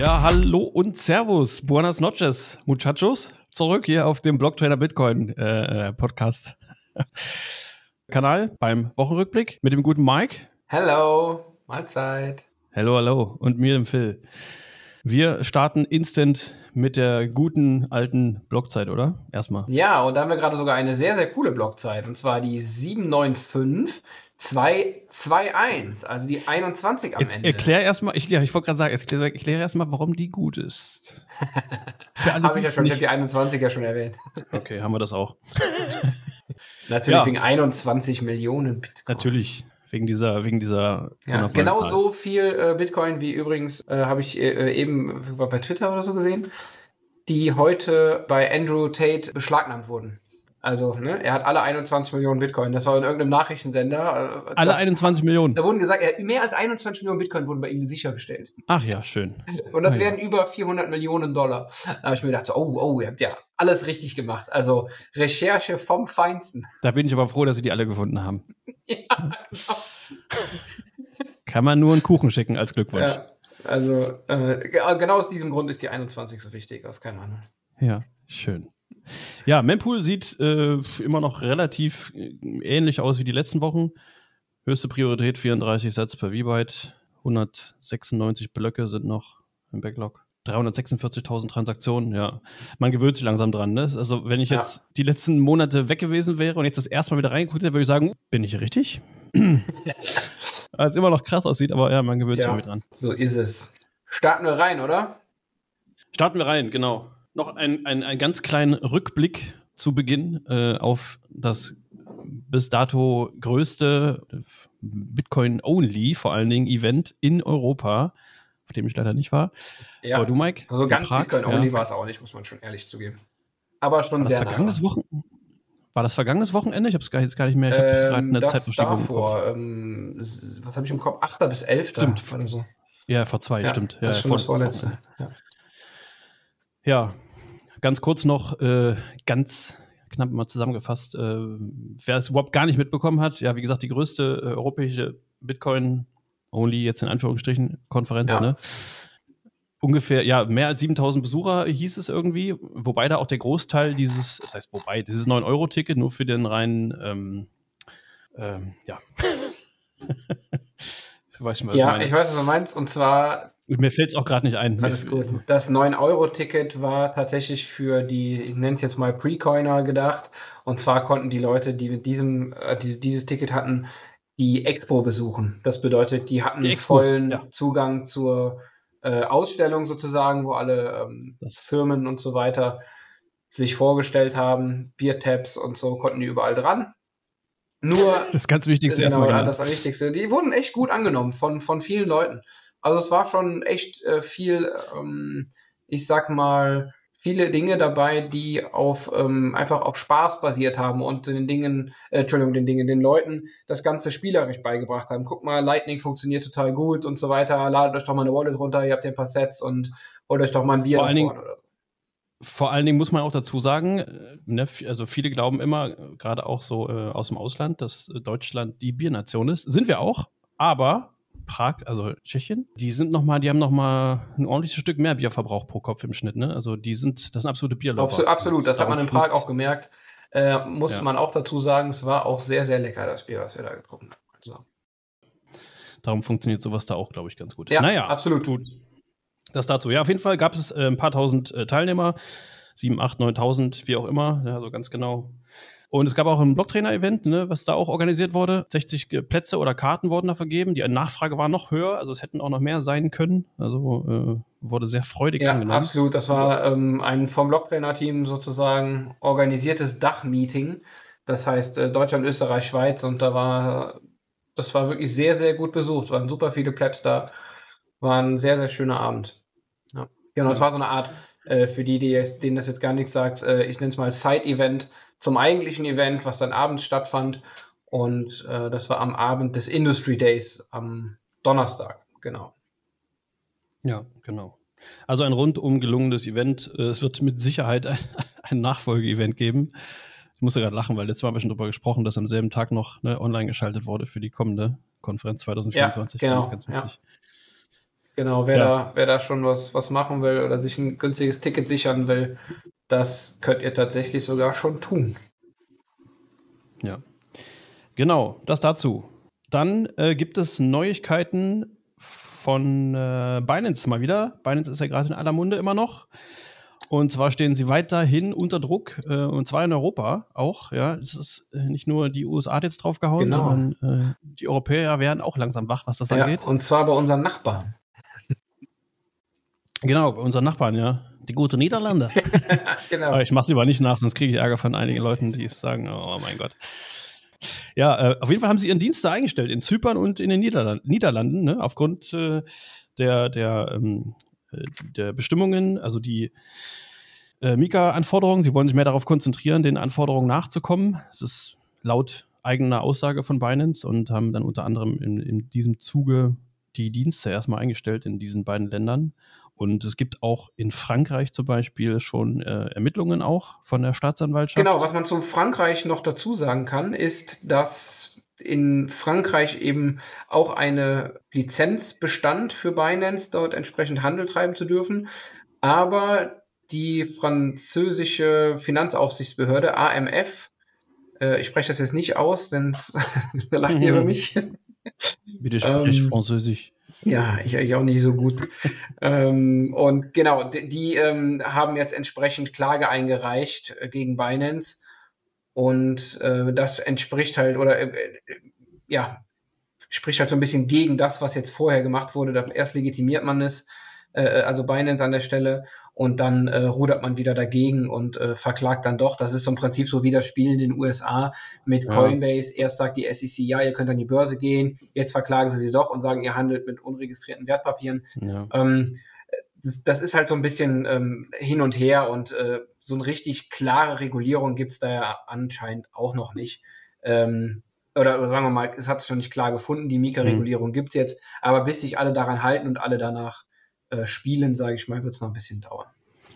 Ja, hallo und Servus. Buenas noches, Muchachos. Zurück hier auf dem Blocktrainer Bitcoin äh, äh Podcast Kanal beim Wochenrückblick mit dem guten Mike. Hallo, Mahlzeit. Hallo, hallo. Und mir, dem Phil. Wir starten instant mit der guten alten Blockzeit, oder? Erstmal. Ja, und da haben wir gerade sogar eine sehr, sehr coole Blockzeit. Und zwar die 795 221, also die 21 am Jetzt Ende. Erklär erstmal, ich, ja, ich wollte gerade sagen, erklär, erklär erstmal, warum die gut ist. habe ich ja schon, ich habe die 21 ja schon erwähnt. Okay, haben wir das auch. Natürlich ja. wegen 21 Millionen Bitcoin. Natürlich, wegen dieser, wegen dieser. Ja, genau so viel äh, Bitcoin wie übrigens, äh, habe ich äh, eben bei Twitter oder so gesehen, die heute bei Andrew Tate beschlagnahmt wurden. Also, ne, er hat alle 21 Millionen Bitcoin. Das war in irgendeinem Nachrichtensender. Äh, alle das, 21 Millionen. Da wurden gesagt, mehr als 21 Millionen Bitcoin wurden bei ihm sichergestellt. Ach ja, schön. Und das ah, wären über 400 Millionen Dollar. Da habe ich mir gedacht, so, oh, oh, ihr habt ja alles richtig gemacht. Also Recherche vom Feinsten. Da bin ich aber froh, dass sie die alle gefunden haben. ja, genau. Kann man nur einen Kuchen schicken als Glückwunsch. Ja, also äh, genau aus diesem Grund ist die 21 so wichtig, aus keinem anderen. Ja, schön. Ja, Mempool sieht äh, immer noch relativ äh, ähnlich aus wie die letzten Wochen. Höchste Priorität 34 Sätze per V-Byte, 196 Blöcke sind noch im Backlog. 346.000 Transaktionen, ja. Man gewöhnt sich langsam dran. Ne? Also, wenn ich ja. jetzt die letzten Monate weg gewesen wäre und jetzt das erste Mal wieder reingeguckt hätte, würde ich sagen, bin ich richtig? Als immer noch krass aussieht, aber ja, man gewöhnt sich irgendwie dran. So ist es. Starten wir rein, oder? Starten wir rein, genau. Noch ein, ein, ganz kleinen Rückblick zu Beginn äh, auf das bis dato größte Bitcoin-Only, vor allen Dingen, Event in Europa, auf dem ich leider nicht war. Ja. Aber du, Mike? Also ganz Bitcoin-Only ja. war es auch nicht, muss man schon ehrlich zugeben. Aber schon war sehr vergangenes Wochen War das vergangenes Wochenende? Ich habe es gar, jetzt gar nicht mehr. Ich habe ähm, gerade eine Zeitverschiebung davor, ähm, was habe ich im Kopf? 8. bis 11. Stimmt. oder so. Ja, vor zwei, ja, stimmt. Ja, das ist schon das vorletzte. Ja. Ja, ganz kurz noch, äh, ganz knapp mal zusammengefasst, äh, wer es überhaupt gar nicht mitbekommen hat, ja, wie gesagt, die größte äh, europäische Bitcoin-Only, jetzt in Anführungsstrichen, Konferenz, ja. ne? Ungefähr, ja, mehr als 7000 Besucher hieß es irgendwie, wobei da auch der Großteil dieses, das heißt, wobei, dieses 9-Euro-Ticket nur für den reinen, ähm, ähm, ja. weiß ich ja, ich weiß, was du meinst, und zwar mir fällt es auch gerade nicht ein. Alles gut. Das 9-Euro-Ticket war tatsächlich für die, ich nenne es jetzt mal Pre-Coiner gedacht. Und zwar konnten die Leute, die mit diesem, äh, dieses, dieses Ticket hatten, die Expo besuchen. Das bedeutet, die hatten die vollen ja. Zugang zur äh, Ausstellung sozusagen, wo alle ähm, Firmen und so weiter sich vorgestellt haben, Biertabs und so, konnten die überall dran. Nur das ganz Wichtigste genau, erstmal. Das Wichtigste. Die wurden echt gut angenommen von, von vielen Leuten. Also es war schon echt äh, viel, ähm, ich sag mal, viele Dinge dabei, die auf ähm, einfach auf Spaß basiert haben und den Dingen, äh, Entschuldigung, den Dingen, den Leuten das Ganze spielerisch beigebracht haben. Guck mal, Lightning funktioniert total gut und so weiter. Ladet euch doch mal eine Wallet runter, ihr habt ein paar Sets und holt euch doch mal ein Bier vor allen Dingen, oder Vor allen Dingen muss man auch dazu sagen, äh, ne, also viele glauben immer, gerade auch so äh, aus dem Ausland, dass Deutschland die Biernation ist. Sind wir auch, aber Prag, also Tschechien, die sind noch mal, die haben noch mal ein ordentliches Stück mehr Bierverbrauch pro Kopf im Schnitt. Ne? Also die sind, das sind absolute Bierläufer. Absolut, absolut. das hat man in Prag auch gemerkt. Äh, muss ja. man auch dazu sagen, es war auch sehr, sehr lecker, das Bier, was wir da getrunken haben. Also. Darum funktioniert sowas da auch, glaube ich, ganz gut. Ja, naja, absolut. Gut. Das dazu. Ja, auf jeden Fall gab es äh, ein paar tausend äh, Teilnehmer. Sieben, acht, neuntausend, wie auch immer. Ja, so ganz genau und es gab auch ein Blocktrainer-Event, ne, was da auch organisiert wurde. 60 Plätze oder Karten wurden da vergeben. Die Nachfrage war noch höher, also es hätten auch noch mehr sein können. Also äh, wurde sehr freudig ja, angenommen. Absolut, das war ähm, ein vom Blocktrainer-Team sozusagen organisiertes Dachmeeting. Das heißt äh, Deutschland, Österreich, Schweiz und da war, das war wirklich sehr, sehr gut besucht. Es waren super viele Plebs da. War ein sehr, sehr schöner Abend. Ja. Genau, es war so eine Art, äh, für die, die denen das jetzt gar nichts sagt, äh, ich nenne es mal Side-Event zum eigentlichen Event, was dann abends stattfand. Und äh, das war am Abend des Industry Days am Donnerstag, genau. Ja, genau. Also ein rundum gelungenes Event. Äh, es wird mit Sicherheit ein, ein Nachfolgeevent geben. Ich muss ja gerade lachen, weil letztes Mal haben wir schon darüber gesprochen, dass am selben Tag noch ne, online geschaltet wurde für die kommende Konferenz 2024. Ja, genau. Witzig. Genau, wer, ja. da, wer da schon was, was machen will oder sich ein günstiges Ticket sichern will, das könnt ihr tatsächlich sogar schon tun. Ja. Genau, das dazu. Dann äh, gibt es Neuigkeiten von äh, Binance mal wieder. Binance ist ja gerade in aller Munde immer noch. Und zwar stehen sie weiterhin unter Druck, äh, und zwar in Europa auch. Ja, es ist äh, nicht nur die USA jetzt draufgehauen, genau. sondern äh, die Europäer werden auch langsam wach, was das ja, angeht. Und zwar bei unseren Nachbarn. Genau, bei unseren Nachbarn, ja. Die gute Niederlande. genau. Aber ich mache es lieber nicht nach, sonst kriege ich Ärger von einigen Leuten, die sagen, oh mein Gott. Ja, äh, auf jeden Fall haben sie ihren Dienst da eingestellt in Zypern und in den Niederland Niederlanden, ne, aufgrund äh, der, der, ähm, äh, der Bestimmungen, also die äh, Mika-Anforderungen. Sie wollen sich mehr darauf konzentrieren, den Anforderungen nachzukommen. Es ist laut eigener Aussage von Binance und haben dann unter anderem in, in diesem Zuge die Dienste erstmal eingestellt in diesen beiden Ländern. Und es gibt auch in Frankreich zum Beispiel schon äh, Ermittlungen auch von der Staatsanwaltschaft. Genau, was man zu Frankreich noch dazu sagen kann, ist, dass in Frankreich eben auch eine Lizenz bestand für Binance, dort entsprechend Handel treiben zu dürfen. Aber die französische Finanzaufsichtsbehörde AMF, äh, ich spreche das jetzt nicht aus, denn lacht ihr über mich. Bitte sprich ähm, Französisch. Ja, ich eigentlich auch nicht so gut. ähm, und genau, die, die ähm, haben jetzt entsprechend Klage eingereicht äh, gegen Binance. Und äh, das entspricht halt, oder äh, äh, ja, spricht halt so ein bisschen gegen das, was jetzt vorher gemacht wurde. Erst legitimiert man es, äh, also Binance an der Stelle, und dann äh, rudert man wieder dagegen und äh, verklagt dann doch. Das ist im Prinzip so wie das Spiel in den USA mit ja. Coinbase. Erst sagt die SEC, ja, ihr könnt an die Börse gehen, jetzt verklagen sie sie doch und sagen, ihr handelt mit unregistrierten Wertpapieren. Ja. Ähm, das, ist halt so ein bisschen ähm, hin und her und äh, so eine richtig klare Regulierung gibt's da ja anscheinend auch noch nicht. Ähm, oder, oder sagen wir mal, es hat sich noch nicht klar gefunden, die Mika-Regulierung mhm. gibt's jetzt, aber bis sich alle daran halten und alle danach äh, Spielen, sage ich mal, wird es noch ein bisschen dauern.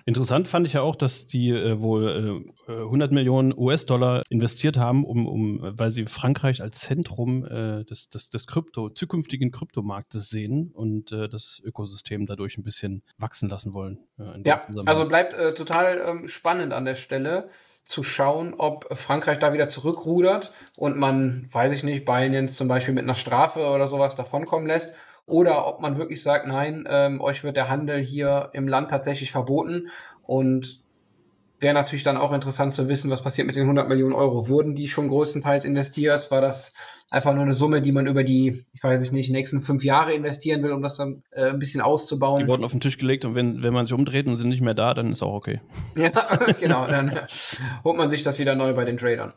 Interessant fand ich ja auch, dass die äh, wohl äh, 100 Millionen US-Dollar investiert haben, um, um, weil sie Frankreich als Zentrum äh, des, des, des Krypto, zukünftigen Kryptomarktes sehen und äh, das Ökosystem dadurch ein bisschen wachsen lassen wollen. Äh, ja, also bleibt äh, total ähm, spannend an der Stelle zu schauen, ob Frankreich da wieder zurückrudert und man, weiß ich nicht, Binance zum Beispiel mit einer Strafe oder sowas davonkommen lässt oder ob man wirklich sagt, nein, ähm, euch wird der Handel hier im Land tatsächlich verboten und wäre natürlich dann auch interessant zu wissen, was passiert mit den 100 Millionen Euro. Wurden die schon größtenteils investiert? War das einfach nur eine Summe, die man über die, ich weiß nicht, nächsten fünf Jahre investieren will, um das dann äh, ein bisschen auszubauen? Die wurden auf den Tisch gelegt und wenn, wenn man sich umdreht und sind nicht mehr da, dann ist auch okay. Ja, genau. Dann holt man sich das wieder neu bei den Tradern.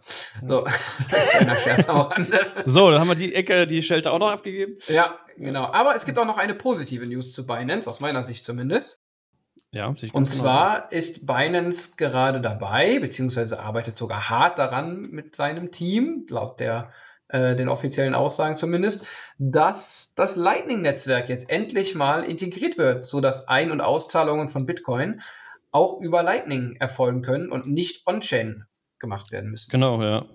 So, kleiner Scherz auch an. So, dann haben wir die Ecke, die Shelter auch noch abgegeben. Ja, genau. Aber es gibt auch noch eine positive News zu Binance, aus meiner Sicht zumindest. Ja, und genau. zwar ist Binance gerade dabei, beziehungsweise arbeitet sogar hart daran mit seinem Team, laut der äh, den offiziellen Aussagen zumindest, dass das Lightning-Netzwerk jetzt endlich mal integriert wird, so dass Ein- und Auszahlungen von Bitcoin auch über Lightning erfolgen können und nicht on-chain gemacht werden müssen. Genau, ja.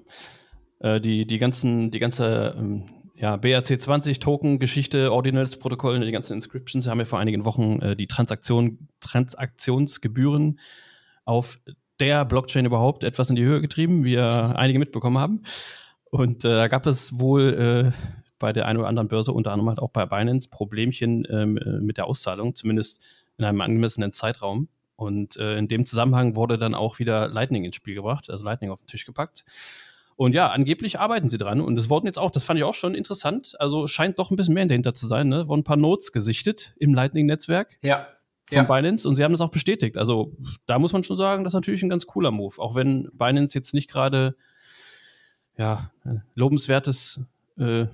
Äh, die, die ganzen, die ganze ähm, ja, BRC20-Token-Geschichte, Ordinals-Protokoll, die ganzen Inscriptions, haben ja vor einigen Wochen äh, die Transaktion, Transaktionsgebühren auf der Blockchain überhaupt etwas in die Höhe getrieben, wie wir einige mitbekommen haben. Und äh, da gab es wohl äh, bei der einen oder anderen Börse, unter anderem halt auch bei Binance, Problemchen ähm, äh, mit der Auszahlung, zumindest in einem angemessenen Zeitraum. Und äh, in dem Zusammenhang wurde dann auch wieder Lightning ins Spiel gebracht, also Lightning auf den Tisch gepackt. Und ja, angeblich arbeiten sie dran. Und es wurden jetzt auch, das fand ich auch schon interessant, also scheint doch ein bisschen mehr dahinter zu sein, ne? Wurden ein paar Notes gesichtet im Lightning-Netzwerk. Ja. Von ja. Binance und sie haben das auch bestätigt. Also da muss man schon sagen, das ist natürlich ein ganz cooler Move. Auch wenn Binance jetzt nicht gerade ja, lobenswertes äh,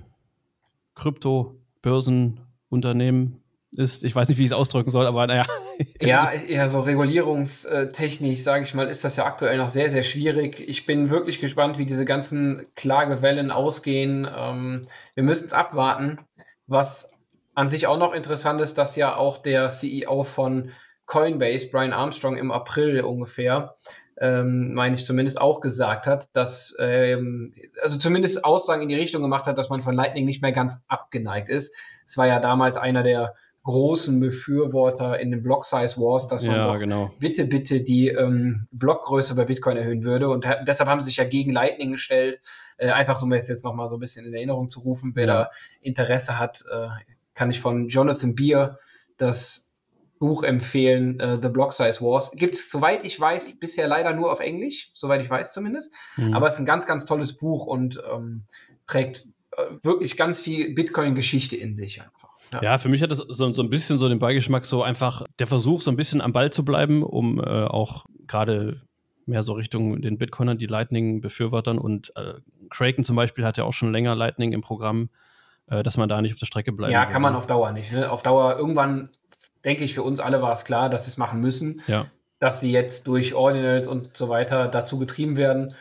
Krypto-Börsenunternehmen ist. Ich weiß nicht, wie ich es ausdrücken soll, aber naja. Ja, ja, so regulierungstechnisch, sage ich mal, ist das ja aktuell noch sehr, sehr schwierig. Ich bin wirklich gespannt, wie diese ganzen Klagewellen ausgehen. Ähm, wir müssen es abwarten. Was an sich auch noch interessant ist, dass ja auch der CEO von Coinbase, Brian Armstrong, im April ungefähr, ähm, meine ich zumindest, auch gesagt hat, dass, ähm, also zumindest Aussagen in die Richtung gemacht hat, dass man von Lightning nicht mehr ganz abgeneigt ist. Es war ja damals einer der großen Befürworter in den Block Size Wars, dass man Ja, genau. bitte, bitte die ähm, Blockgröße bei Bitcoin erhöhen würde. Und ha- deshalb haben sie sich ja gegen Lightning gestellt. Äh, einfach um es jetzt nochmal so ein bisschen in Erinnerung zu rufen. Wer Ja. da Interesse hat, äh, kann ich von Jonathan Beer das Buch empfehlen, äh, The Block Size Wars. Gibt es, soweit ich weiß, bisher leider nur auf Englisch, soweit ich weiß zumindest. Mhm. Aber es ist ein ganz, ganz tolles Buch und ähm, trägt äh, wirklich ganz viel Bitcoin-Geschichte in sich einfach. Ja, für mich hat das so, so ein bisschen so den Beigeschmack, so einfach der Versuch, so ein bisschen am Ball zu bleiben, um äh, auch gerade mehr so Richtung den Bitcoinern, die Lightning-Befürwortern und äh, Kraken zum Beispiel hat ja auch schon länger Lightning im Programm, dass man da nicht auf der Strecke bleibt. Ja, kann man auf Dauer nicht. Ne? Auf Dauer, irgendwann, denke ich, für uns alle war es klar, dass sie es machen müssen, Ja, dass sie jetzt durch Ordinals und so weiter dazu getrieben werden.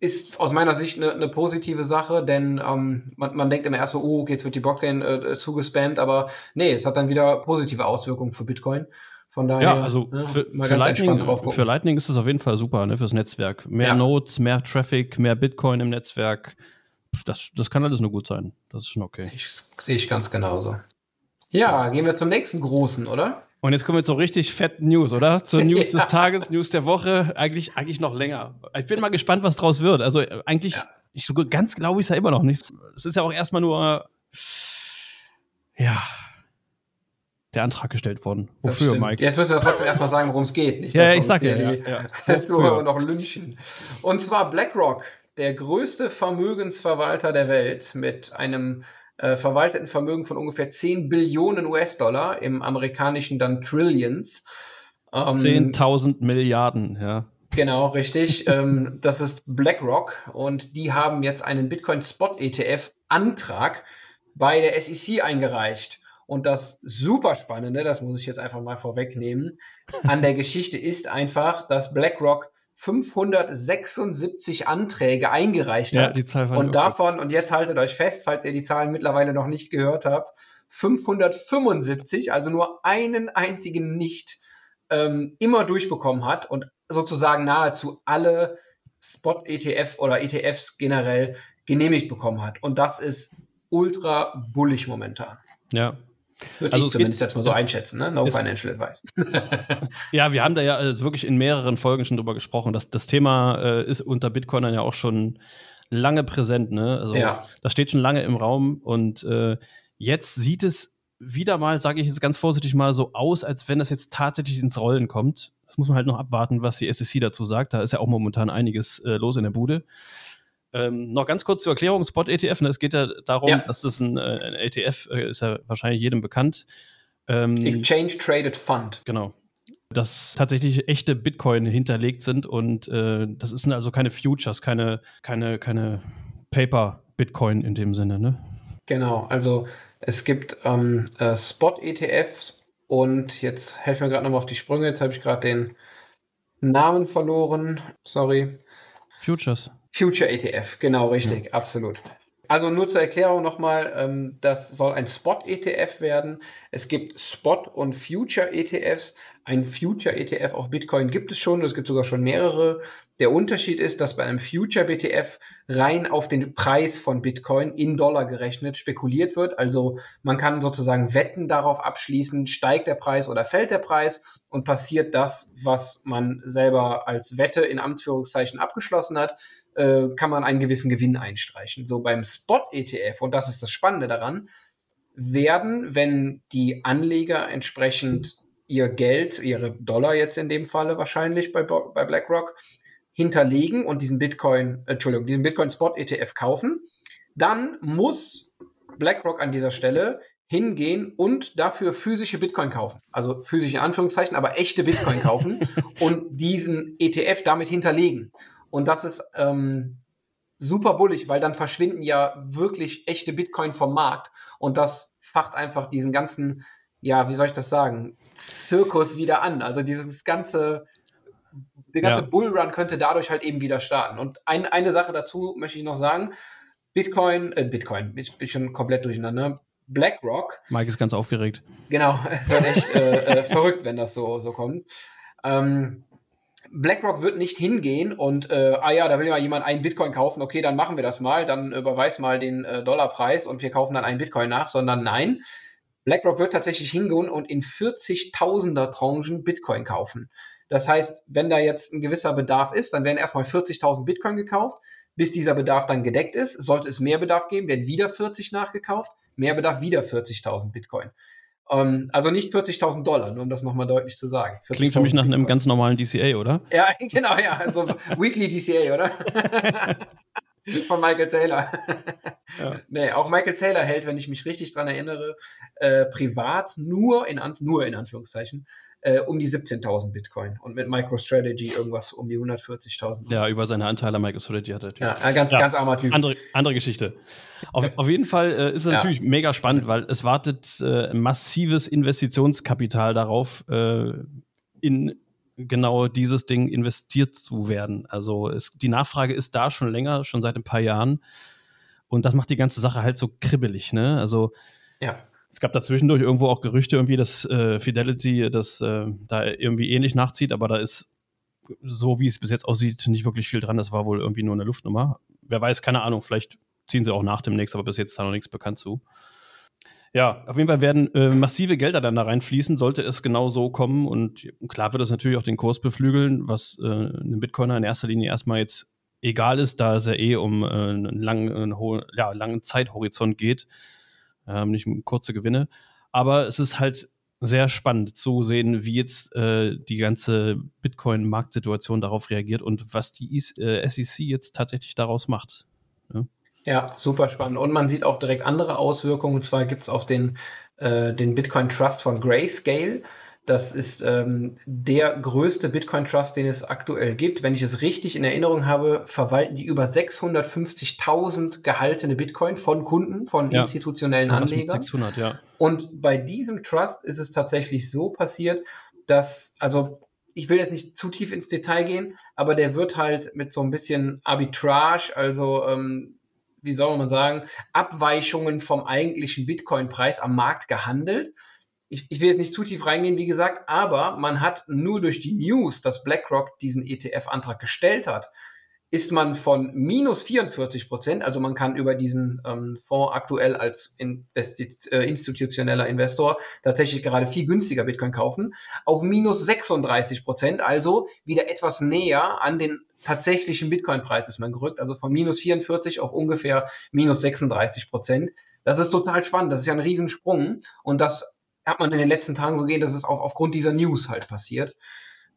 Ist aus meiner Sicht eine, eine positive Sache, denn ähm, man, man denkt immer erst so, oh, okay, jetzt wird die Blockchain äh, zugespammt, aber nee, es hat dann wieder positive Auswirkungen für Bitcoin. Von daher, ja also ne, für, für, Lightning, für Lightning ist das auf jeden Fall super, ne, fürs Netzwerk. Mehr Ja. Nodes, mehr Traffic, mehr Bitcoin im Netzwerk. Das, das kann alles nur gut sein. Das ist schon okay. Ich, sehe ich ganz genauso. Ja, gehen wir zum nächsten großen, oder? Und jetzt kommen wir zu richtig fetten News, oder? Zur News Ja. des Tages, News der Woche. Eigentlich, eigentlich noch länger. Ich bin mal gespannt, was draus wird. Also äh, eigentlich, Ja. ich sogar ganz glaube ich es ja immer noch nicht. Es ist ja auch erstmal nur, ja, der Antrag gestellt worden. Wofür. Mike? Jetzt müssen wir trotzdem erstmal sagen, worum es geht. Nicht, Ja, ich sag ja, ja, ja. Wir noch lynchen. Und zwar BlackRock, der größte Vermögensverwalter der Welt mit einem äh, verwalteten Vermögen von ungefähr 10 Billionen US-Dollar, im amerikanischen dann Trillions. Ähm, 10.000 Milliarden, ja. Genau, richtig. ähm, das ist BlackRock und die haben jetzt einen Bitcoin Spot ETF Antrag bei der SEC eingereicht. Und das super spannende, das muss ich jetzt einfach mal vorwegnehmen, an der Geschichte ist einfach, dass BlackRock 576 Anträge eingereicht Ja, hat. die Zahl Und davon, und jetzt haltet euch fest, falls ihr die Zahlen mittlerweile noch nicht gehört habt, 575, also nur einen einzigen nicht ähm, immer durchbekommen hat und sozusagen nahezu alle Spot-ETF oder ETFs generell genehmigt bekommen hat. Und das ist ultra bullig momentan. Ja. Würde Also ich es zumindest geht- jetzt mal so einschätzen, ne? No es- financial advice. Ja, wir haben da ja äh, wirklich in mehreren Folgen schon drüber gesprochen. Das, das Thema äh, ist unter Bitcoinern ja auch schon lange präsent. Ne? Also Ja. das steht schon lange im Raum und äh, jetzt sieht es wieder mal, sage ich jetzt ganz vorsichtig mal, so aus, als wenn das jetzt tatsächlich ins Rollen kommt. Das muss man halt noch abwarten, was die SEC dazu sagt. Da ist ja auch momentan einiges äh, los in der Bude. Ähm, noch ganz kurz zur Erklärung, Spot-ETF. Ne? Es geht ja darum, Ja. dass das ein, äh, ein ETF äh, ist ja wahrscheinlich jedem bekannt. Ähm, Exchange Traded Fund. Genau. Dass tatsächlich echte Bitcoin hinterlegt sind und äh, das sind also keine Futures, keine, keine, keine Paper-Bitcoin in dem Sinne, ne? Genau, also es gibt ähm, äh, Spot-ETFs und jetzt helfen mir gerade nochmal auf die Sprünge. Jetzt habe ich gerade den Namen verloren. Sorry. Futures. Future ETF, genau richtig, absolut. Also nur zur Erklärung nochmal, ähm, das soll ein Spot-ETF werden. Es gibt Spot- und Future-ETFs. Ein Future-ETF auf Bitcoin gibt es schon, es gibt sogar schon mehrere. Der Unterschied ist, dass bei einem Future-BTF rein auf den Preis von Bitcoin in Dollar gerechnet spekuliert wird. Also man kann sozusagen Wetten darauf abschließen, steigt der Preis oder fällt der Preis und passiert das, was man selber als Wette in Anführungszeichen abgeschlossen hat, äh, kann man einen gewissen Gewinn einstreichen. So beim Spot-ETF, und das ist das Spannende daran, werden, wenn die Anleger entsprechend ihr Geld, ihre Dollar jetzt in dem Falle wahrscheinlich bei, bei BlackRock, hinterlegen und diesen Bitcoin, Entschuldigung, diesen Bitcoin Spot ETF kaufen, dann muss BlackRock an dieser Stelle hingehen und dafür physische Bitcoin kaufen. Also physisch in Anführungszeichen, aber echte Bitcoin kaufen und diesen ETF damit hinterlegen. Und das ist ähm, super bullig, weil dann verschwinden ja wirklich echte Bitcoin vom Markt und das facht einfach diesen ganzen, ja, wie soll ich das sagen, Zirkus wieder an. Also dieses ganze, der ganze Ja. Bullrun könnte dadurch halt eben wieder starten. Und ein, eine Sache dazu möchte ich noch sagen, Bitcoin, äh, Bitcoin, ich bin schon komplett durcheinander. BlackRock Mike ist ganz aufgeregt. Genau, wird echt äh, äh, verrückt, wenn das so, so kommt. Ähm, BlackRock wird nicht hingehen und, äh, ah ja, da will ja jemand einen Bitcoin kaufen, okay, dann machen wir das mal, dann überweis mal den äh, Dollarpreis und wir kaufen dann einen Bitcoin nach, sondern nein, BlackRock wird tatsächlich hingehen und in 40.000er Tranchen Bitcoin kaufen. Das heißt, wenn da jetzt ein gewisser Bedarf ist, dann werden erstmal 40.000 Bitcoin gekauft. Bis dieser Bedarf dann gedeckt ist, sollte es mehr Bedarf geben, werden wieder 40 nachgekauft. Mehr Bedarf wieder 40.000 Bitcoin. Ähm, also nicht 40.000 Dollar, nur um das nochmal deutlich zu sagen. Klingt für mich nach einem ganz normalen DCA, oder? Ja, genau, ja. Also Weekly DCA, oder? Von Michael Saylor. ja. Nee, auch Michael Saylor hält, wenn ich mich richtig dran erinnere, äh, privat nur in, Anf nur in Anführungszeichen äh, um die 17.000 Bitcoin und mit MicroStrategy irgendwas um die 140.000. Ja, über seine Anteile an MicroStrategy hat er Ja, ein ganz, ja, ganz armer Typ. Andere, andere Geschichte. Auf, auf jeden Fall äh, ist es ja. natürlich mega spannend, weil es wartet äh, massives Investitionskapital darauf, äh, in genau dieses Ding investiert zu werden. Also es, die Nachfrage ist da schon länger, schon seit ein paar Jahren. Und das macht die ganze Sache halt so kribbelig, ne? Also ja. es gab da zwischendurch irgendwo auch Gerüchte, irgendwie, dass äh, Fidelity das äh, da irgendwie ähnlich nachzieht, aber da ist, so wie es bis jetzt aussieht, nicht wirklich viel dran. Das war wohl irgendwie nur eine Luftnummer. Wer weiß, keine Ahnung, vielleicht ziehen sie auch nach demnächst, aber bis jetzt ist da noch nichts bekannt zu. Ja, auf jeden Fall werden äh, massive Gelder dann da reinfließen, sollte es genau so kommen. Und klar wird das natürlich auch den Kurs beflügeln, was äh, einem Bitcoiner in erster Linie erstmal jetzt egal ist, da es ja eh um äh, einen langen, einen ja, langen Zeithorizont geht, ähm, nicht um kurze Gewinne. Aber es ist halt sehr spannend zu sehen, wie jetzt äh, die ganze Bitcoin-Marktsituation darauf reagiert und was die äh, SEC jetzt tatsächlich daraus macht. Ja? Ja, super spannend. Und man sieht auch direkt andere Auswirkungen. Und zwar gibt es auch den, äh, den Bitcoin Trust von Grayscale. Das ist ähm, der größte Bitcoin Trust, den es aktuell gibt. Wenn ich es richtig in Erinnerung habe, verwalten die über 650.000 gehaltene Bitcoin von Kunden, von ja. institutionellen Anlegern. 600, ja. Und bei diesem Trust ist es tatsächlich so passiert, dass, also ich will jetzt nicht zu tief ins Detail gehen, aber der wird halt mit so ein bisschen Arbitrage, also ähm, wie soll man sagen, Abweichungen vom eigentlichen Bitcoin-Preis am Markt gehandelt. Ich, ich, will jetzt nicht zu tief reingehen, wie gesagt, aber man hat nur durch die News, dass BlackRock diesen ETF-Antrag gestellt hat, ist man von minus 44 Prozent, also man kann über diesen ähm, Fonds aktuell als Investi äh, institutioneller Investor tatsächlich gerade viel günstiger Bitcoin kaufen, auf minus 36 Prozent, also wieder etwas näher an den tatsächlichen Bitcoin-Preis ist man gerückt, also von minus 44 auf ungefähr minus 36 Prozent. Das ist total spannend, das ist ja ein Riesensprung und das hat man in den letzten Tagen so gehen, dass es auch aufgrund dieser News halt passiert.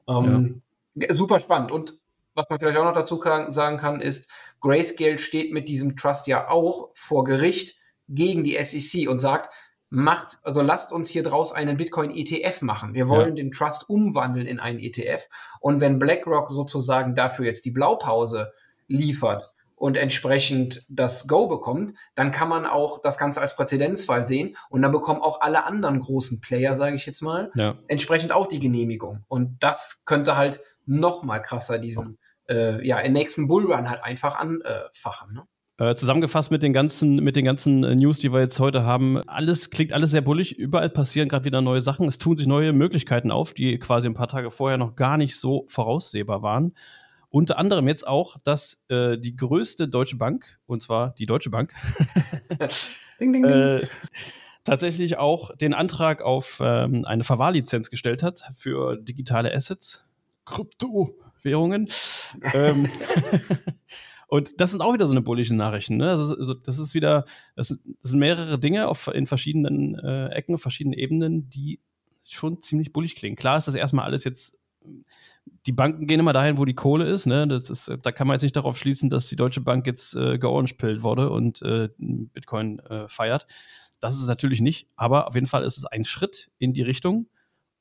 Ähm, ja. Super spannend und was man vielleicht auch noch dazu kann, sagen kann, ist, Grayscale steht mit diesem Trust ja auch vor Gericht gegen die SEC und sagt, macht, also lasst uns hier draus einen Bitcoin ETF machen. Wir wollen ja. den Trust umwandeln in einen ETF. Und wenn BlackRock sozusagen dafür jetzt die Blaupause liefert und entsprechend das Go bekommt, dann kann man auch das Ganze als Präzedenzfall sehen und dann bekommen auch alle anderen großen Player, sage ich jetzt mal, ja. entsprechend auch die Genehmigung. Und das könnte halt noch mal krasser diesen äh, ja, im nächsten Bullrun halt einfach anfachen. Ne? Äh, zusammengefasst mit den ganzen, mit den ganzen äh, News, die wir jetzt heute haben, alles klingt alles sehr bullig. Überall passieren gerade wieder neue Sachen. Es tun sich neue Möglichkeiten auf, die quasi ein paar Tage vorher noch gar nicht so voraussehbar waren. Unter anderem jetzt auch, dass äh, die größte deutsche Bank, und zwar die Deutsche Bank, ding, ding, ding. Äh, tatsächlich auch den Antrag auf ähm, eine Verwahrlizenz gestellt hat für digitale Assets, Kryptowährungen. ähm, Und das sind auch wieder so eine bullische Nachrichten. Ne? Also, das ist wieder, das sind, das sind mehrere Dinge auf, in verschiedenen äh, Ecken, verschiedenen Ebenen, die schon ziemlich bullig klingen. Klar ist das erstmal alles jetzt, die Banken gehen immer dahin, wo die Kohle ist. Ne? Das ist da kann man jetzt nicht darauf schließen, dass die Deutsche Bank jetzt äh, georangepillt wurde und äh, Bitcoin äh, feiert. Das ist es natürlich nicht, aber auf jeden Fall ist es ein Schritt in die Richtung.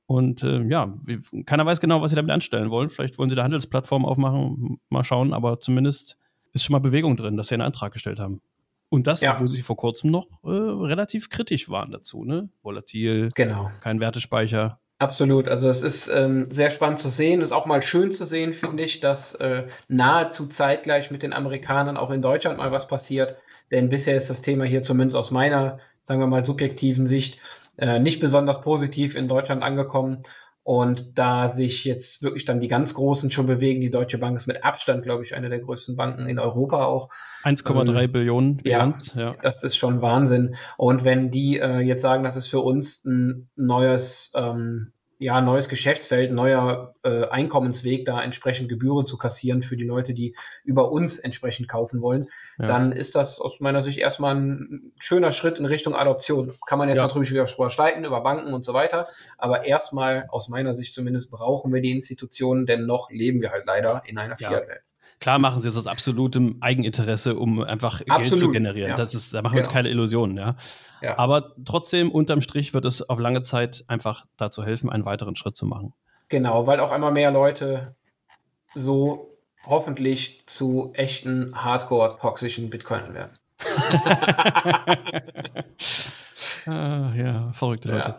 Und äh, ja, keiner weiß genau, was sie damit anstellen wollen. Vielleicht wollen sie da Handelsplattformen aufmachen, mal schauen, aber zumindest ist schon mal Bewegung drin, dass sie einen Antrag gestellt haben. Und das, ja. obwohl sie vor kurzem noch äh, relativ kritisch waren dazu, ne? Volatil, genau. kein Wertespeicher. Absolut, also es ist ähm, sehr spannend zu sehen, ist auch mal schön zu sehen, finde ich, dass äh, nahezu zeitgleich mit den Amerikanern auch in Deutschland mal was passiert. Denn bisher ist das Thema hier zumindest aus meiner, sagen wir mal, subjektiven Sicht äh, nicht besonders positiv in Deutschland angekommen. Und da sich jetzt wirklich dann die ganz Großen schon bewegen, die Deutsche Bank ist mit Abstand, glaube ich, eine der größten Banken in Europa auch. 1,3 ähm, Billionen. Ja, ja, das ist schon Wahnsinn. Und wenn die äh, jetzt sagen, das ist für uns ein neues ähm, ja, neues Geschäftsfeld, neuer äh, Einkommensweg, da entsprechend Gebühren zu kassieren für die Leute, die über uns entsprechend kaufen wollen, ja. dann ist das aus meiner Sicht erstmal ein schöner Schritt in Richtung Adoption. Kann man jetzt ja. natürlich wieder streiten über Banken und so weiter, aber erstmal aus meiner Sicht zumindest brauchen wir die Institutionen, denn noch leben wir halt leider in einer Fiat-Welt. Klar machen sie es aus absolutem Eigeninteresse, um einfach Absolut, Geld zu generieren. Ja. Das ist, da machen wir genau. uns keine Illusionen, ja? ja. Aber trotzdem, unterm Strich wird es auf lange Zeit einfach dazu helfen, einen weiteren Schritt zu machen. Genau, weil auch einmal mehr Leute so hoffentlich zu echten Hardcore-toxischen Bitcoinern werden. ah, ja, verrückte Leute. Ja.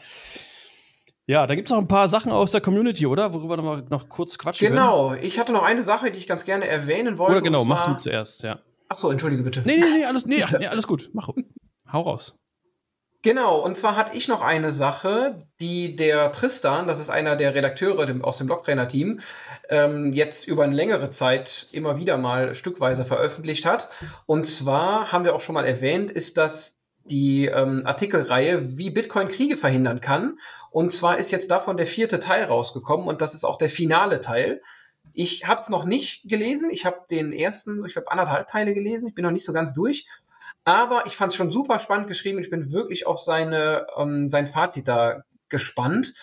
Ja, da gibt es noch ein paar Sachen aus der Community, oder? Worüber wir noch, noch kurz quatschen Genau, können. ich hatte noch eine Sache, die ich ganz gerne erwähnen wollte. Oder genau, mach du zuerst, ja. Achso, entschuldige bitte. Nee, nee, nee, alles, nee, nee, alles gut. Mach, hau raus. Genau, und zwar hatte ich noch eine Sache, die der Tristan, das ist einer der Redakteure aus dem Blogtrainer-Team, ähm, jetzt über eine längere Zeit immer wieder mal stückweise veröffentlicht hat. Und zwar haben wir auch schon mal erwähnt, ist das die ähm, Artikelreihe, wie Bitcoin Kriege verhindern kann. Und zwar ist jetzt davon der vierte Teil rausgekommen und das ist auch der finale Teil. Ich habe es noch nicht gelesen. Ich habe den ersten, ich glaube, anderthalb Teile gelesen. Ich bin noch nicht so ganz durch. Aber ich fand es schon super spannend geschrieben. Ich bin wirklich auf seine, ähm, sein Fazit da gespannt.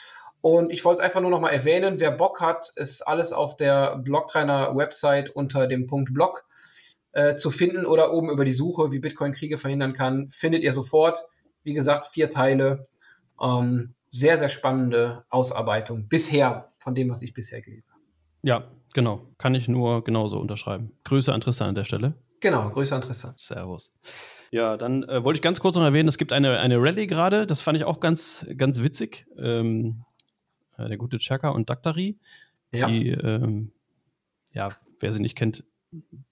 Und ich wollte einfach nur noch mal erwähnen, wer Bock hat, ist alles auf der Blogtrainer-Website unter dem Punkt Blog äh, zu finden oder oben über die Suche, wie Bitcoin Kriege verhindern kann, findet ihr sofort. Wie gesagt, vier Teile. Ähm, sehr, sehr spannende Ausarbeitung bisher von dem, was ich bisher gelesen habe. Ja, genau. Kann ich nur genauso unterschreiben. Grüße an Tristan an der Stelle. Genau, Grüße an Tristan. Servus. Ja, dann äh, wollte ich ganz kurz noch erwähnen, es gibt eine, eine Rallye gerade, das fand ich auch ganz, ganz witzig. Ähm, äh, der gute Chaka und Daktari, ja. die, ähm, ja, wer sie nicht kennt,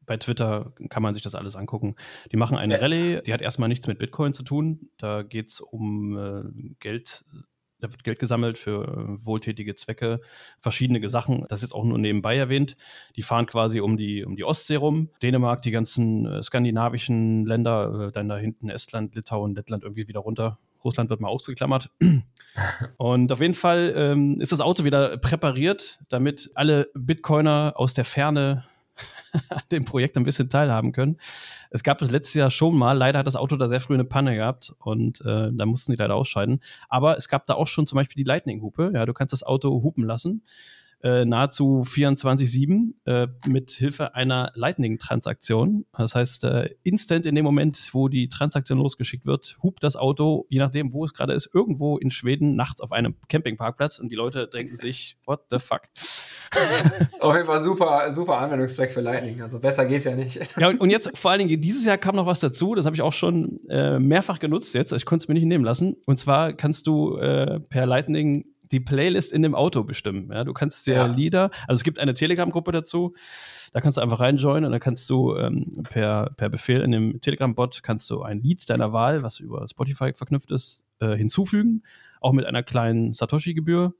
bei Twitter kann man sich das alles angucken. Die machen eine Rallye, die hat erstmal nichts mit Bitcoin zu tun. Da geht es um äh, Geld, da wird Geld gesammelt für äh, wohltätige Zwecke, verschiedene Sachen. Das ist auch nur nebenbei erwähnt. Die fahren quasi um die, um die Ostsee rum. Dänemark, die ganzen äh, skandinavischen Länder, äh, dann da hinten Estland, Litauen, Lettland irgendwie wieder runter. Russland wird mal ausgeklammert. Und auf jeden Fall ähm, ist das Auto wieder präpariert, damit alle Bitcoiner aus der Ferne an dem Projekt ein bisschen teilhaben können. Es gab das letztes Jahr schon mal, leider hat das Auto da sehr früh eine Panne gehabt und äh, da mussten die leider ausscheiden. Aber es gab da auch schon zum Beispiel die Lightning-Hupe. Ja, du kannst das Auto hupen lassen äh, nahezu 24-7 äh, mit Hilfe einer Lightning-Transaktion. Das heißt, äh, instant in dem Moment, wo die Transaktion losgeschickt wird, hupt das Auto, je nachdem, wo es gerade ist, irgendwo in Schweden nachts auf einem Campingparkplatz und die Leute denken sich, what the fuck? auf jeden Fall super, super Anwendungszweck für Lightning. Also besser geht's ja nicht. ja, und jetzt vor allen Dingen, dieses Jahr kam noch was dazu, das habe ich auch schon äh, mehrfach genutzt jetzt. Ich konnte es mir nicht nehmen lassen. Und zwar kannst du äh, per Lightning die Playlist in dem Auto bestimmen. Ja, du kannst dir ja. Lieder, also es gibt eine Telegram-Gruppe dazu, da kannst du einfach reinjoinen und dann kannst du ähm, per, per Befehl in dem Telegram-Bot kannst du ein Lied deiner Wahl, was über Spotify verknüpft ist, äh, hinzufügen, auch mit einer kleinen Satoshi-Gebühr.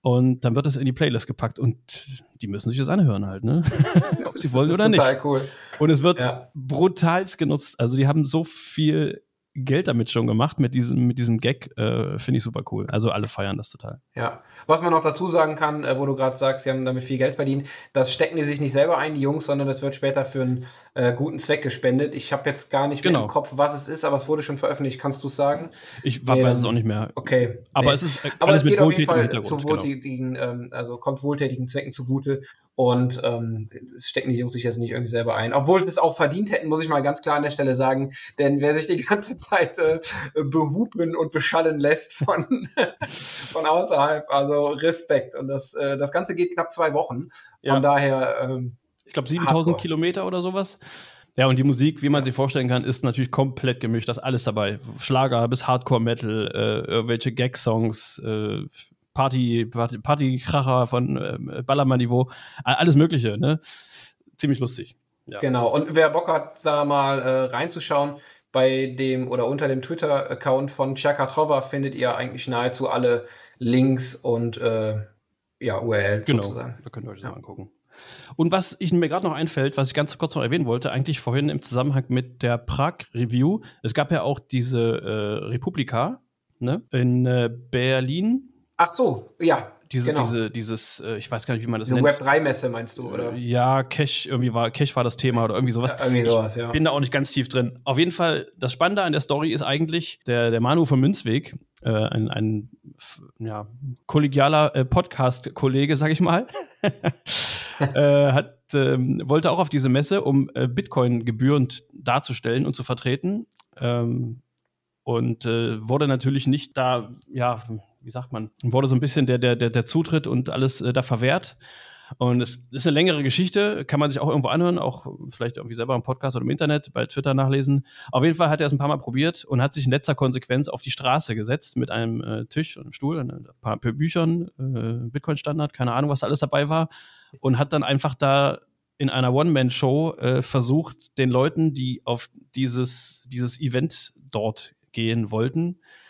Und dann wird das in die Playlist gepackt und die müssen sich das anhören halt, ne? Ob sie wollen oder nicht. Cool. Und es wird ja. brutalst genutzt. Also die haben so viel Geld damit schon gemacht, mit diesem, mit diesem Gag, äh, finde ich super cool. Also alle feiern das total. Ja, was man noch dazu sagen kann, äh, wo du gerade sagst, sie haben damit viel Geld verdient, das stecken die sich nicht selber ein, die Jungs, sondern das wird später für einen äh, guten Zweck gespendet. Ich habe jetzt gar nicht genau. mehr im Kopf, was es ist, aber es wurde schon veröffentlicht. Kannst du es sagen? Ich ähm, weiß es auch nicht mehr. Okay. Aber nee. es ist aber es geht auf jeden Fall zu genau. wohltätigen, genau. ähm, also kommt wohltätigen Zwecken zugute. Und ähm, es stecken die Jungs sich jetzt nicht irgendwie selber ein. Obwohl sie es auch verdient hätten, muss ich mal ganz klar an der Stelle sagen. Denn wer sich die ganze Zeit äh, behupen und beschallen lässt von, von außerhalb, also Respekt. Und das, äh, das Ganze geht knapp zwei Wochen. Von ja. daher. Ähm, ich glaube 7000 Kilometer oder sowas. Ja, und die Musik, wie man ja. sich vorstellen kann, ist natürlich komplett gemischt. Das ist alles dabei. Schlager bis Hardcore-Metal, äh, irgendwelche Gag-Songs, äh, Party, Party, Partykracher von äh, Ballermann-Niveau, alles Mögliche, ne? Ziemlich lustig. Ja. Genau. Und wer Bock hat, da mal äh, reinzuschauen, bei dem oder unter dem Twitter-Account von Chakatrova findet ihr eigentlich nahezu alle Links und äh, ja, URL Genau, sozusagen. da könnt ihr euch das Ja. mal angucken. Und was ich mir gerade noch einfällt, was ich ganz kurz noch erwähnen wollte, eigentlich vorhin im Zusammenhang mit der Prag-Review. Es gab ja auch diese äh, Republika ne, in äh, Berlin. Ach so, ja, Diese, genau. diese, dieses, äh, ich weiß gar nicht, wie man das Eine nennt. Web3-Messe meinst du, oder? Ja, Cache, irgendwie war, Cache war das Thema oder irgendwie sowas. Ja, irgendwie sowas, ja. Bin da auch nicht ganz tief drin. Auf jeden Fall, das Spannende an der Story ist eigentlich, der, der Manu von Münzweg, äh, ein, ein ja, kollegialer äh, Podcast-Kollege, sag ich mal, äh, hat, ähm, wollte auch auf diese Messe, um äh, Bitcoin gebührend darzustellen und zu vertreten. Ähm, und äh, wurde natürlich nicht da, ja, wie sagt man, wurde so ein bisschen der, der, der, Zutritt und alles äh, da verwehrt. Und es ist eine längere Geschichte, kann man sich auch irgendwo anhören, auch vielleicht irgendwie selber im Podcast oder im Internet, bei Twitter nachlesen. Auf jeden Fall hat er es ein paar Mal probiert und hat sich in letzter Konsequenz auf die Straße gesetzt mit einem äh, Tisch und einem Stuhl, ein paar Büchern, äh, Bitcoin-Standard, keine Ahnung, was da alles dabei war. Und hat dann einfach da in einer One-Man-Show äh, versucht, den Leuten, die auf dieses, dieses Event dort gehen wollten, äh,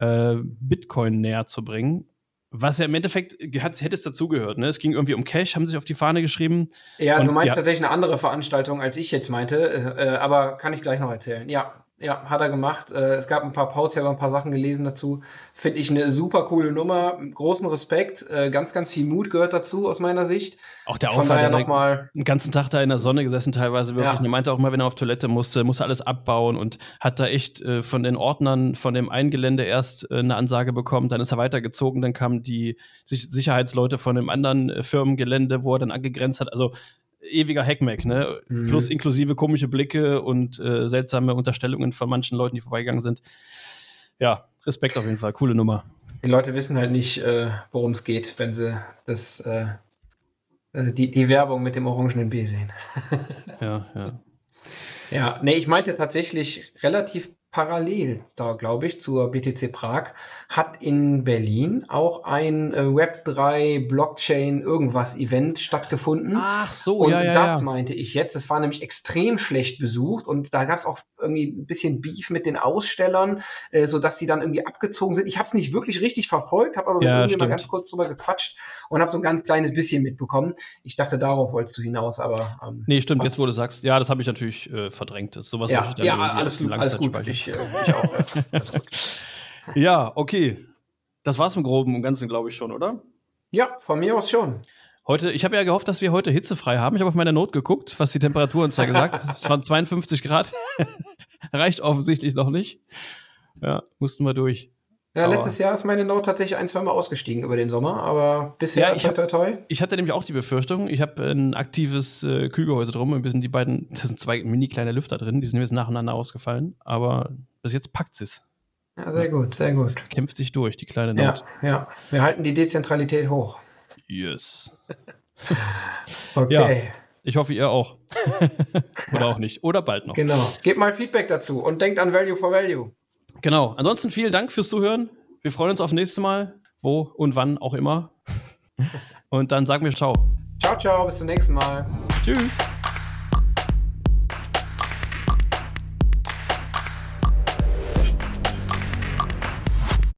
Bitcoin näher zu bringen. Was ja im Endeffekt hat, hätte es dazugehört. Ne? Es ging irgendwie um Cash, haben sich auf die Fahne geschrieben. Ja, du meinst tatsächlich eine andere Veranstaltung, als ich jetzt meinte, äh, äh, aber kann ich gleich noch erzählen. Ja, ja, hat er gemacht. Äh, es gab ein paar Posts, ich habe ein paar Sachen gelesen dazu. Finde ich eine super coole Nummer. Großen Respekt. Äh, ganz, ganz viel Mut gehört dazu aus meiner Sicht. Auch der Von Aufwand, daher der nochmal. den ganzen Tag da in der Sonne gesessen, teilweise wirklich. Ja. Er meinte auch immer, wenn er auf Toilette musste, musste alles abbauen und hat da echt äh, von den Ordnern von dem einen Gelände erst eine Ansage bekommen. Dann ist er weitergezogen, dann kamen die Sich Sicherheitsleute von dem anderen Firmengelände, wo er dann angegrenzt hat. Also ewiger Hackmack, ne? Mhm. Plus inklusive komische Blicke und äh, seltsame Unterstellungen von manchen Leuten, die vorbeigegangen sind. Ja, Respekt auf jeden Fall, coole Nummer. Die Leute wissen halt nicht, äh, worum es geht, wenn sie das, äh, äh, die, die Werbung mit dem orangenen B sehen. Ja, ja. Ja, nee, ich meinte tatsächlich relativ parallel, da glaube ich, zur BTC Prag, hat in Berlin auch ein äh, Web3 Blockchain irgendwas Event stattgefunden. Ach so, Und ja, ja, das ja. meinte ich jetzt. Das war nämlich extrem schlecht besucht und da gab es auch irgendwie ein bisschen Beef mit den Ausstellern, äh, sodass die dann irgendwie abgezogen sind. Ich habe es nicht wirklich richtig verfolgt, habe aber mit Ja, irgendjemand stimmt. ganz kurz drüber gequatscht und habe so ein ganz kleines bisschen mitbekommen. Ich dachte, darauf wolltest du hinaus, aber ähm, Nee, stimmt, passt. jetzt wo du sagst, ja, das habe ich natürlich äh, verdrängt. Das, sowas ja, ich ja, alles, alles gut. Langzeitspeicher. Ich, äh, ich auch. Ja, gut. Ja, okay. Das war's im Groben und Ganzen, glaube ich schon, oder? Ja, von mir aus schon. Heute, ich habe ja gehofft, dass wir heute hitzefrei haben. Ich habe auf meine Note geguckt, was die Temperaturanzeige sagt. Es waren 52 Grad. Reicht offensichtlich noch nicht. Ja, mussten wir durch. Ja, Aber- letztes Jahr ist meine Note tatsächlich ein, zwei Mal ausgestiegen über den Sommer, aber bisher Ja, ich toi, toi, toi. Ich hatte nämlich auch die Befürchtung, ich habe ein aktives äh, Kühlgehäuse drum und wir sind die beiden, das sind zwei mini kleine Lüfter drin, die sind jetzt nacheinander ausgefallen, aber bis jetzt packt es. Ja, sehr gut, sehr gut. Kämpft sich durch, die kleine Ja, Note. ja. Wir halten die Dezentralität hoch. Yes. Okay, Ich hoffe, ihr auch. Oder auch nicht. Oder bald noch. genau. Gebt mal Feedback dazu und denkt an Value for Value. Genau. Ansonsten vielen Dank fürs Zuhören. Wir freuen uns auf nächstes Mal, wo und wann auch immer. Und dann sagen wir Ciao. Ciao, ciao, bis zum nächsten Mal. Tschüss.